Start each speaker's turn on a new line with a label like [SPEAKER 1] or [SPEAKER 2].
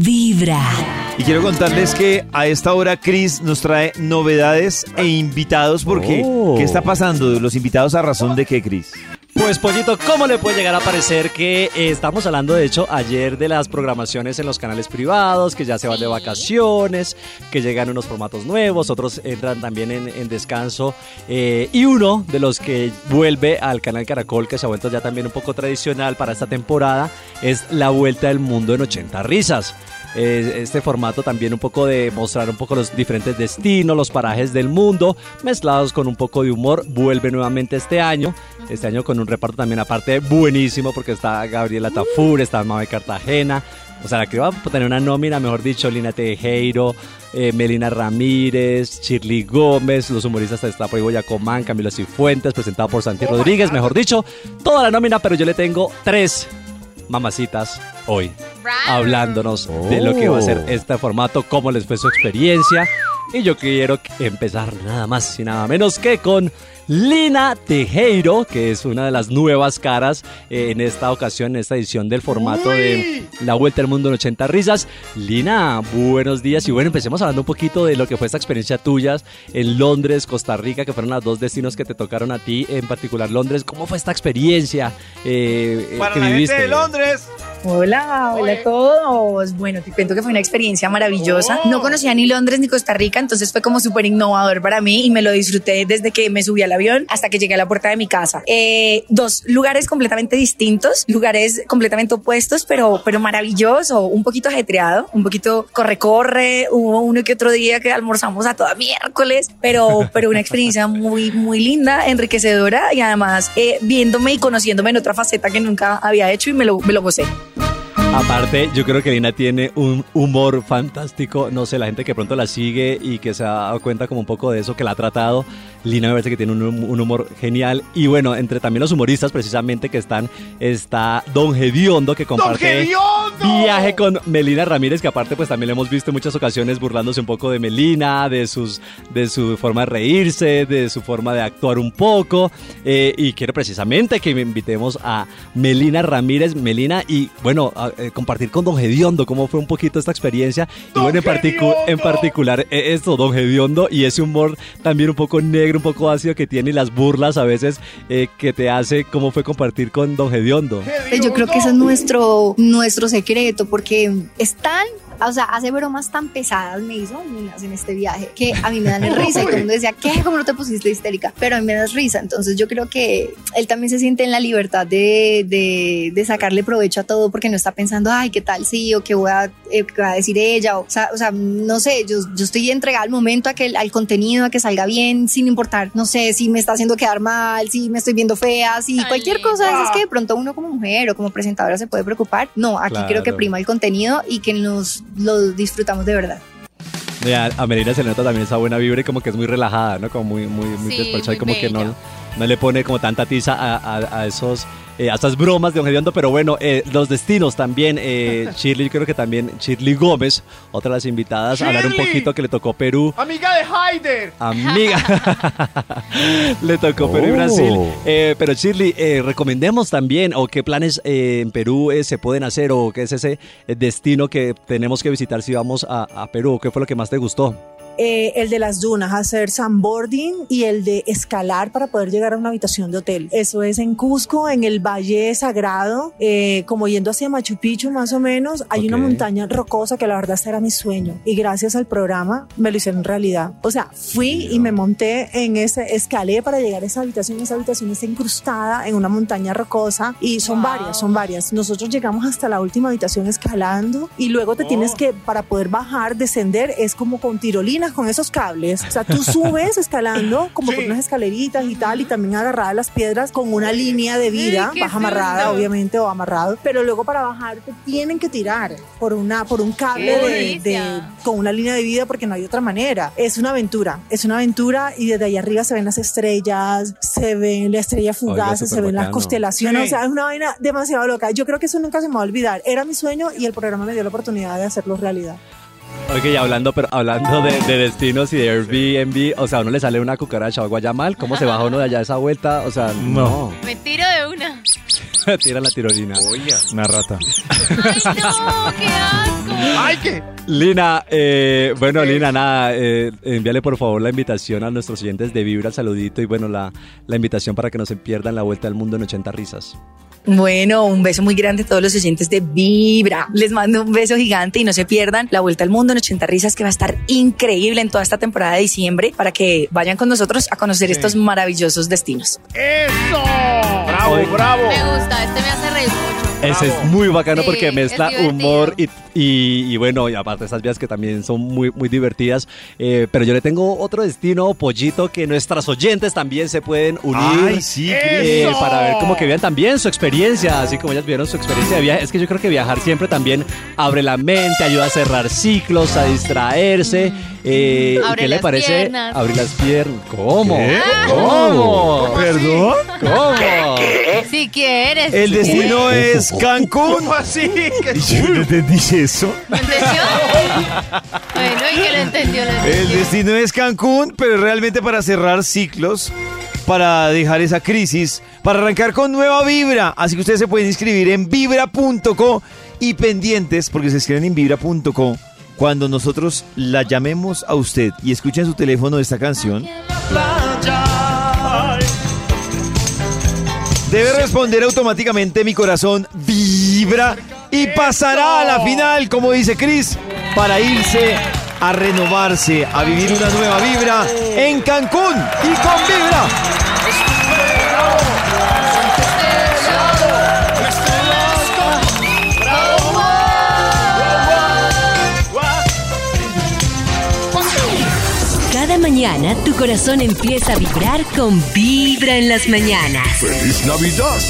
[SPEAKER 1] Vibra.
[SPEAKER 2] Y quiero contarles que a esta hora Chris nos trae novedades e invitados porque
[SPEAKER 3] Oh.
[SPEAKER 2] ¿qué está pasando? Los invitados a razón de qué, Chris?
[SPEAKER 3] Pues Pollito, ¿cómo le puede llegar a parecer que eh, estamos hablando de hecho ayer de las programaciones en los canales privados, que ya se van de vacaciones, que llegan unos formatos nuevos, otros entran también en, en descanso eh, y uno de los que vuelve al canal Caracol, que se ha vuelto ya también un poco tradicional para esta temporada, es La Vuelta del Mundo en 80 Risas. Eh, este formato también un poco de mostrar un poco los diferentes destinos, los parajes del mundo, mezclados con un poco de humor, vuelve nuevamente este año. Este año con un reparto también aparte buenísimo porque está Gabriela Tafur, está Mabe Cartagena. O sea, que va a tener una nómina, mejor dicho, Lina Tejero, eh, Melina Ramírez, Shirley Gómez, los humoristas de Estapo y Boyacomán, Camilo Cifuentes, presentado por Santi Rodríguez, mejor dicho, toda la nómina, pero yo le tengo tres mamacitas hoy hablándonos de lo que va a ser este formato, cómo les fue su experiencia. Y yo quiero empezar nada más y nada menos que con Lina Tejero, que es una de las nuevas caras eh, en esta ocasión, en esta edición del formato de La Vuelta al Mundo en 80 Risas. Lina, buenos días. Y bueno, empecemos hablando un poquito de lo que fue esta experiencia tuya en Londres, Costa Rica, que fueron los dos destinos que te tocaron a ti, en particular Londres. ¿Cómo fue esta experiencia eh, eh, que viviste?
[SPEAKER 2] Londres.
[SPEAKER 4] Hola, hola a todos. Bueno, te cuento que fue una experiencia maravillosa. No conocía ni Londres ni Costa Rica, entonces fue como súper innovador para mí y me lo disfruté desde que me subí al avión hasta que llegué a la puerta de mi casa. Eh, dos lugares completamente distintos, lugares completamente opuestos, pero, pero maravilloso, un poquito ajetreado, un poquito corre-corre. Hubo uno que otro día que almorzamos a toda miércoles, pero, pero una experiencia muy, muy linda, enriquecedora y además eh, viéndome y conociéndome en otra faceta que nunca había hecho y me lo, me lo gocé.
[SPEAKER 3] Aparte, yo creo que Lina tiene un humor fantástico. No sé, la gente que pronto la sigue y que se ha dado cuenta como un poco de eso, que la ha tratado. Lina me parece que tiene un, un humor genial. Y bueno, entre también los humoristas precisamente que están, está Don Gediondo que comparte viaje con Melina Ramírez, que aparte pues también le hemos visto en muchas ocasiones burlándose un poco de Melina, de, sus, de su forma de reírse, de su forma de actuar un poco. Eh, y quiero precisamente que me invitemos a Melina Ramírez, Melina, y bueno, eh, compartir con Don Gediondo cómo fue un poquito esta experiencia. Y bueno, en, particu en particular eh, esto, Don Gediondo, y ese humor también un poco negro, un poco ácido que tiene y las burlas a veces eh, que te hace, cómo fue compartir con Don Gediondo.
[SPEAKER 5] Pues Yo creo que ese es nuestro, nuestro secreto, porque están, o sea, hace bromas tan pesadas me hizo Minas en este viaje que a mí me dan risa y todo el mundo decía, ¿qué? ¿Cómo no te pusiste histérica? Pero a mí me das risa, entonces yo creo que él también se siente en la libertad de, de, de sacarle provecho a todo porque no está pensando, ay, ¿qué tal sí? o qué voy a, eh, qué va a decir ella, o, o, sea, o sea, no sé, yo, yo estoy entregada al momento, a que, al contenido, a que salga bien, sin importar, no sé, si me está haciendo quedar mal, si me estoy viendo fea, si
[SPEAKER 6] Ay,
[SPEAKER 5] cualquier cosa es que de pronto uno como mujer o como presentadora se puede preocupar. No, aquí
[SPEAKER 3] Claro.
[SPEAKER 5] creo que prima el contenido y que nos lo disfrutamos de verdad.
[SPEAKER 3] Ya, a Melina se le nota también esa buena vibra y como que es muy relajada, ¿no? Como muy, muy, muy
[SPEAKER 6] Sí,
[SPEAKER 3] despachada y como que no,
[SPEAKER 6] bella.
[SPEAKER 3] no le pone como tanta tiza a, a- a esos, eh, a estas bromas de Don Gediondo, pero bueno, eh, los destinos también, eh, Shirley, yo creo que también Shirley Gómez, otra de las invitadas, a hablar un poquito que le tocó Perú,
[SPEAKER 7] Amiga de Haider.
[SPEAKER 3] amiga, le tocó Perú y
[SPEAKER 2] Oh.
[SPEAKER 3] Brasil, Eh, pero Shirley, eh, recomendemos también, o qué planes eh, en Perú eh, se pueden hacer, o qué es ese eh, destino que tenemos que visitar si vamos a, a Perú, ¿qué fue lo que más te gustó?
[SPEAKER 8] Eh, el de las dunas, hacer sandboarding y el de escalar para poder llegar a una habitación de hotel. Eso es en Cusco, en el Valle Sagrado, eh, como yendo hacia Machu Picchu más o menos. Hay una
[SPEAKER 3] Ok.
[SPEAKER 8] montaña rocosa que la verdad ese era mi sueño y gracias al programa me lo hicieron realidad. O sea, fui y me monté en ese, escalé para llegar a esa habitación. Esa habitación está incrustada en una montaña rocosa y son
[SPEAKER 6] Wow.
[SPEAKER 8] varias, son varias. Nosotros llegamos hasta la última habitación escalando y luego te tienes que, para poder bajar, descender, es como con con esos cables. O sea, tú subes escalando como por
[SPEAKER 7] Sí.
[SPEAKER 8] unas escaleritas y tal y también agarrada a las piedras con una línea de vida,
[SPEAKER 6] qué
[SPEAKER 8] vas amarrada obviamente o amarrado, pero luego para bajar te tienen que tirar por una por un cable de, de- con una línea de vida porque no hay otra manera. Es una aventura, es una aventura y desde ahí arriba se ven las estrellas, se ven la estrella fugaz, se
[SPEAKER 3] súper
[SPEAKER 8] ven las
[SPEAKER 3] bacano.
[SPEAKER 8] constelaciones,
[SPEAKER 7] Sí.
[SPEAKER 8] o sea, es una vaina demasiado loca. Yo creo que eso nunca se me va a olvidar. Era mi sueño y el programa me dio la oportunidad de hacerlo realidad.
[SPEAKER 3] Ok, y hablando, pero hablando de, de destinos y de Airbnb, o sea, a uno le sale una cucaracha o algo allá mal, ¿cómo se baja uno de allá esa vuelta? O sea, no.
[SPEAKER 6] Me tiro de una.
[SPEAKER 3] Tira la tirolina.
[SPEAKER 2] Una rata.
[SPEAKER 6] Ay, no, qué asco.
[SPEAKER 7] ¡Ay,
[SPEAKER 1] like.
[SPEAKER 3] Lina, eh, bueno, Lina, nada, eh, envíale por favor la invitación a nuestros oyentes de Vibra, el saludito y bueno, la, la invitación para que no se pierdan la vuelta al mundo en 80 risas.
[SPEAKER 4] Bueno, un beso muy grande a todos los oyentes de Vibra. Les mando un beso gigante y no se pierdan la vuelta al mundo en 80 risas que va a estar increíble en toda esta temporada de diciembre para que vayan con nosotros a conocer estos maravillosos destinos.
[SPEAKER 1] ¡Eso! ¡Bravo, bravo!
[SPEAKER 6] Me gusta,
[SPEAKER 3] Ese es muy bacano
[SPEAKER 6] Sí,
[SPEAKER 3] porque mezcla humor y, y- y bueno, y aparte esas vías que también son muy, muy divertidas. Eh, pero yo le tengo otro destino, Pollito, que nuestras oyentes también se pueden unir.
[SPEAKER 2] Ay, sí,
[SPEAKER 3] eh, para ver como que vean también su experiencia, así como ellas vieron su experiencia de viaje. Es que yo creo que viajar siempre también abre la mente, ayuda a cerrar ciclos, a distraerse. eh, ¿y
[SPEAKER 6] Abre
[SPEAKER 3] ¿Qué le parece?
[SPEAKER 6] piernas.
[SPEAKER 3] Abrir las piernas. ¿Cómo?
[SPEAKER 2] ¿Qué?
[SPEAKER 3] ¿Cómo?
[SPEAKER 2] ¿Perdón?
[SPEAKER 3] ¿Cómo?
[SPEAKER 6] Si quieres.
[SPEAKER 2] El destino es Cancún.
[SPEAKER 1] ¿Cómo así? ¿Qué
[SPEAKER 2] Yo no entendí eso.
[SPEAKER 6] ¿Lo entendió? bueno, ¿y que lo entendió? Lo
[SPEAKER 2] El destino es Cancún, pero realmente para cerrar ciclos, para dejar esa crisis, para arrancar con nueva vibra. Así que ustedes se pueden inscribir en vibra.co y pendientes, porque se escriben en vibra.co. Cuando nosotros la llamemos a usted y escuchen su teléfono esta canción, debe responder automáticamente mi corazón vibra y pasará a la final, como dice Chris, para irse a renovarse, a vivir una nueva vibra en Cancún y con vibra.
[SPEAKER 7] Mañana tu corazón empieza a vibrar con Vibra en las mañanas.
[SPEAKER 1] ¡Feliz Navidad!